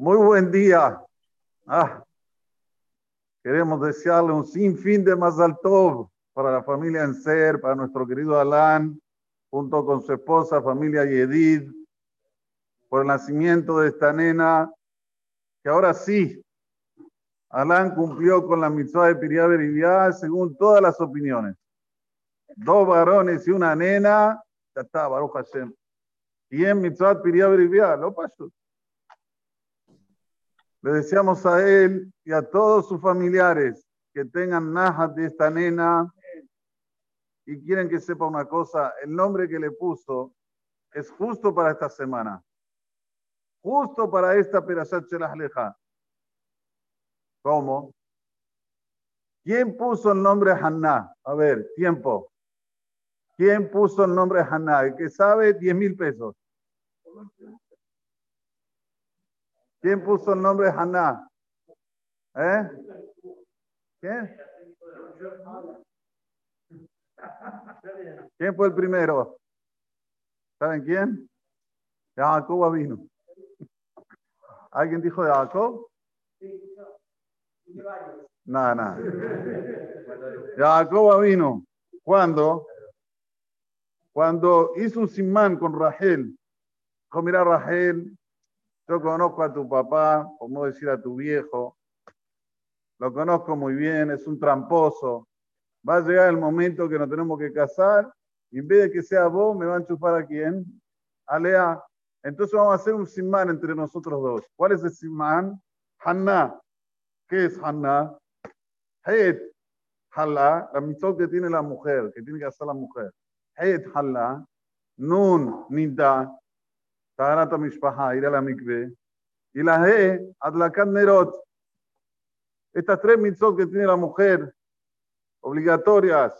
Muy buen día. Ah, queremos desearle un sinfín de Mazal Tov para la familia Enser, para nuestro querido Alan, junto con su esposa, familia Yedid, por el nacimiento de esta nena, que ahora sí, Alan cumplió con la mitzvah de Piriá Beribiá según todas las opiniones. Dos varones y una nena, ya está, Baruch Hashem. Y en mitzvah Piriá Beribiá, lo pasó. Le deseamos a él y a todos sus familiares que tengan najas de esta nena y quieren que sepa una cosa, el nombre que le puso es justo para esta semana, justo para esta Perashat Leja. ¿Cómo? ¿Quién puso el nombre Haná? A ver, tiempo. ¿Quién puso el nombre Haná? El que sabe, 10 mil pesos. ¿Quién puso el nombre Haná? ¿Eh? ¿Quién? ¿Quién fue el primero? ¿Saben quién? Jacob vino. ¿Alguien dijo de Jacob? Nada, nada. Jacob vino. ¿Cuándo? Cuando hizo un simán con Rahel. Dijo, mira Rahel, yo conozco a tu papá, por no decir a tu viejo. Lo conozco muy bien, es un tramposo. Va a llegar el momento que nos tenemos que casar y en vez de que sea vos, me van a chupar a quién? A Lea. Entonces vamos a hacer un simán entre nosotros dos. ¿Cuál es el simán? Hanna. ¿Qué es Hanna? Het. Halla, la mitzvah que tiene la mujer, que tiene que hacer la mujer. Het Halla. Nun, Nida. Taharat Mishpaha, ir a la mikve. Y la He, Adlakat Nerot. Estas tres mitzvot que tiene la mujer, obligatorias.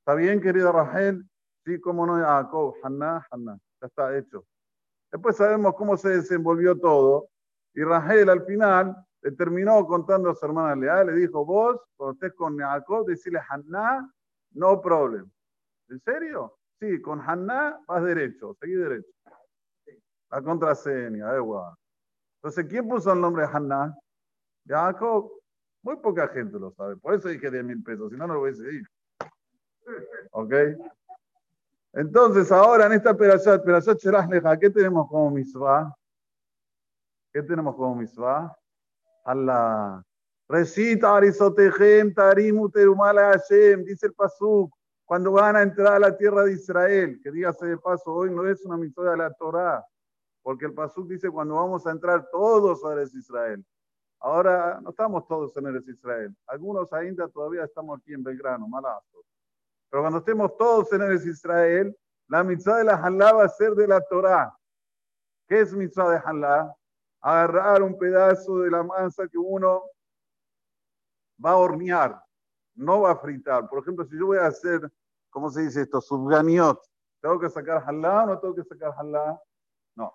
¿Está bien, querida Rahel? Sí, como no, Jacob, Hanna, Hanna, ya está hecho. Después sabemos cómo se desenvolvió todo. Y Rahel al final le terminó contando a su hermana Lea, le dijo, vos, cuando estés con Jacob, decirle Hanna, no problem. ¿En serio? Sí, con Hanna vas derecho, seguí derecho. La contraseña, igual. Entonces, ¿quién puso el nombre de Hanna? Jacob. Muy poca gente lo sabe. Por eso dije 10 mil pesos, si no, no lo voy a decir. ¿Ok? Entonces, ahora en esta Perashat, Perashat Leja, ¿qué tenemos como misvah? ¿Qué tenemos como misvah? Allah. Recita Arisotejem, Tarimu Terumala Hashem, dice el Pasuk, cuando van a entrar a la tierra de Israel, que dígase de paso, hoy no es una misvah de la Torah, porque el Pasuk dice cuando vamos a entrar todos a Israel. Ahora no estamos todos en el Israel. Algunos ainda todavía estamos aquí en Belgrano, malazo. Pero cuando estemos todos en el Israel, la mitzvah de la Halá va a ser de la Torah. ¿Qué es mitzvah de Halá? Agarrar un pedazo de la masa que uno va a hornear, no va a fritar. Por ejemplo, si yo voy a hacer, ¿cómo se dice esto? Subganiot. ¿Tengo que sacar halá o no tengo que sacar halá? No.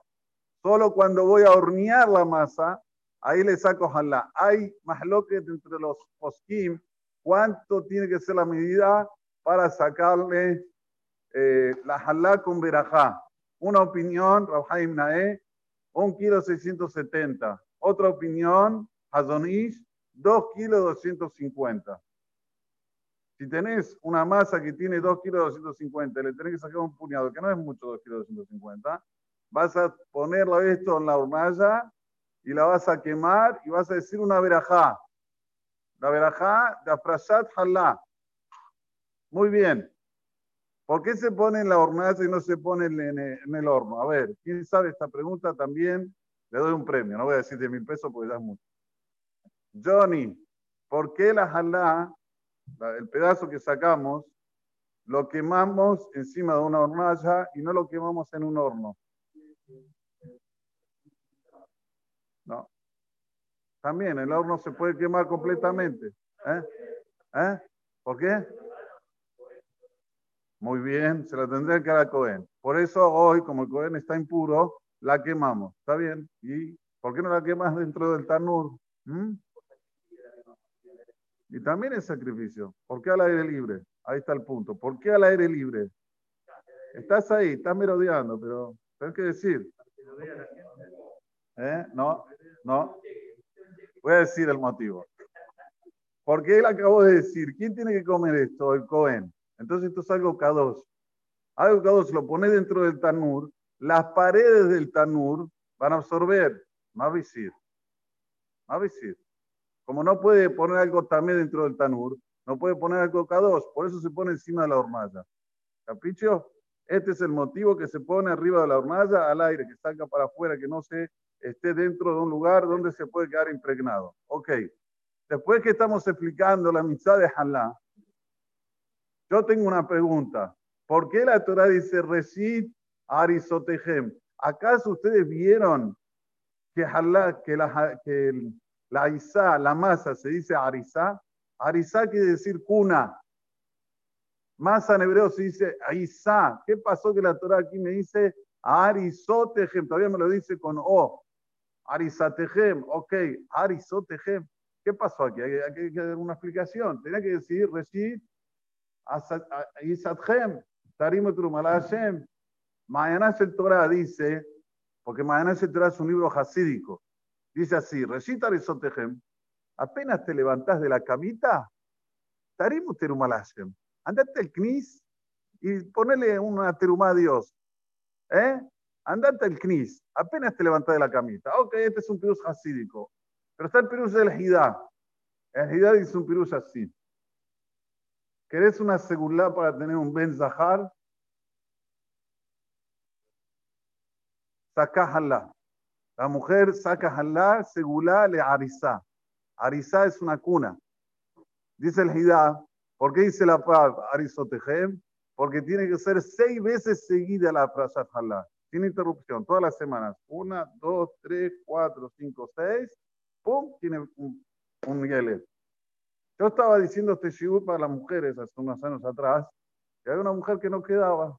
Solo cuando voy a hornear la masa, Ahí le saco jalá. Hay más que entre los poskim. ¿Cuánto tiene que ser la medida para sacarle eh, la jalá con verajá? Una opinión, Rabhaim Nae, un kilo 670. Otra opinión, Hazonish, 2 kilos 250. Si tenés una masa que tiene 2 kilos 250, le tenés que sacar un puñado, que no es mucho 2 kilos 250, vas a ponerlo esto en la hornalla y la vas a quemar y vas a decir una verajá. La verajá de Afrashat Halá. Muy bien. ¿Por qué se pone en la hornalla y no se pone en el, horno? A ver, ¿quién sabe esta pregunta también? Le doy un premio. No voy a decir 10 mil pesos porque ya es mucho. Johnny, ¿por qué la halá, el pedazo que sacamos, lo quemamos encima de una hornalla y no lo quemamos en un horno? No. También el horno se puede quemar completamente. ¿Eh? ¿Eh? ¿Por qué? Muy bien, se la tendría que dar a Cohen. Por eso hoy, como el Cohen está impuro, la quemamos. ¿Está bien? ¿Y por qué no la quemas dentro del tanur? ¿Mm? Y también es sacrificio. ¿Por qué al aire libre? Ahí está el punto. ¿Por qué al aire libre? Estás ahí, estás merodeando, pero tienes que decir. ¿Eh? No, no. Voy a decir el motivo. Porque él acabó de decir, ¿quién tiene que comer esto? El Cohen. Entonces esto es algo K2. Algo K2 lo pone dentro del tanur, las paredes del tanur van a absorber. Más visir. Más visir. Como no puede poner algo también dentro del tanur, no puede poner algo K2, por eso se pone encima de la hornalla. ¿Capricho? Este es el motivo que se pone arriba de la hornalla al aire, que salga para afuera, que no se esté dentro de un lugar donde se puede quedar impregnado. Ok. Después que estamos explicando la amistad de Halá, yo tengo una pregunta. ¿Por qué la Torah dice Reshit Arisotejem? ¿Acaso ustedes vieron que, Halá, que, que la Isa, la masa, se dice Arisa? Arisa quiere decir cuna. Masa en hebreo se dice Isa. ¿Qué pasó que la Torah aquí me dice Arisotejem? Todavía me lo dice con O. Arisatejem, ok, Arisotejem. ¿Qué pasó aquí? Hay, que dar una explicación. Tenía que decir, Reshit, Isathem, Tarimotru Hashem. Mañana el Torah dice, porque mañana el Torah es un libro hasídico. Dice así, Reshit Arisotejem, apenas te levantás de la camita, Tarimotru Hashem. Andate al Knis y ponele una terumá a Dios. ¿Eh? Andate al Knis, apenas te levantás de la camita. Ok, este es un pirus hasídico. Pero está el pirus del Hidá. El Hidá dice un pirus así. ¿Querés una segulá para tener un Ben Zahar? Saca La mujer saca halá, segulá le arizá. Arizá es una cuna. Dice el Hidá, ¿por qué dice la arizotejem? Porque tiene que ser seis veces seguida la frase halá sin interrupción, todas las semanas. Una, dos, tres, cuatro, cinco, seis. ¡Pum! Tiene un, un Yo estaba diciendo este shiur para las mujeres hace unos años atrás, que había una mujer que no quedaba.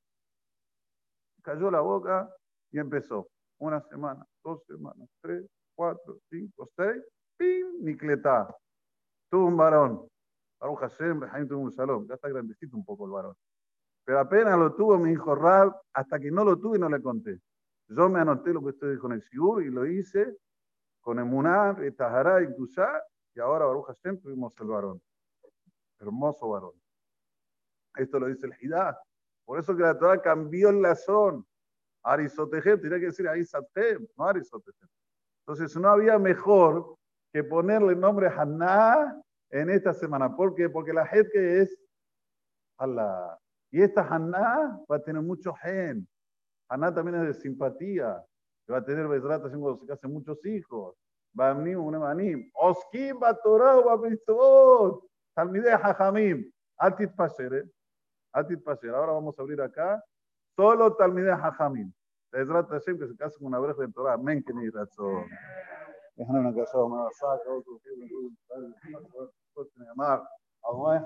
Cayó la boca y empezó. Una semana, dos semanas, tres, cuatro, cinco, seis. ¡Pim! Nicletá. Tuvo un varón. Baruch Hashem, tuvo un salón. Ya está grandecito un poco el varón. Pero apenas lo tuvo, me dijo Rab, hasta que no lo tuve no le conté. Yo me anoté lo que usted dijo en el Sigur y lo hice con Emuná, Etahará y Tusá, y ahora Baruch Hashem tuvimos el varón. Hermoso varón. Esto lo dice el Hidá. Por eso que la Torah cambió el lazón. Arisotejem, tenía que decir Arisatem, no Arisotejem. Entonces no había mejor que ponerle el nombre Haná en esta semana. ¿Por qué? Porque la gente es Allah. Y esta Haná va a tener mucho gen. Haná también es de simpatía. Va a tener Bezrat cuando se casen muchos hijos. Va a venir un emanim. Oskim va Torah va a Talmideh Hajamim. Altit Pasher. ¿eh? Altit Pasher. Ahora vamos a abrir acá. Solo Talmideh Hajamim. Bezrat Hashem que se casa con una brecha de Torah. Que ni razón. Déjame una casa, una saca, otro que me llamar. Allah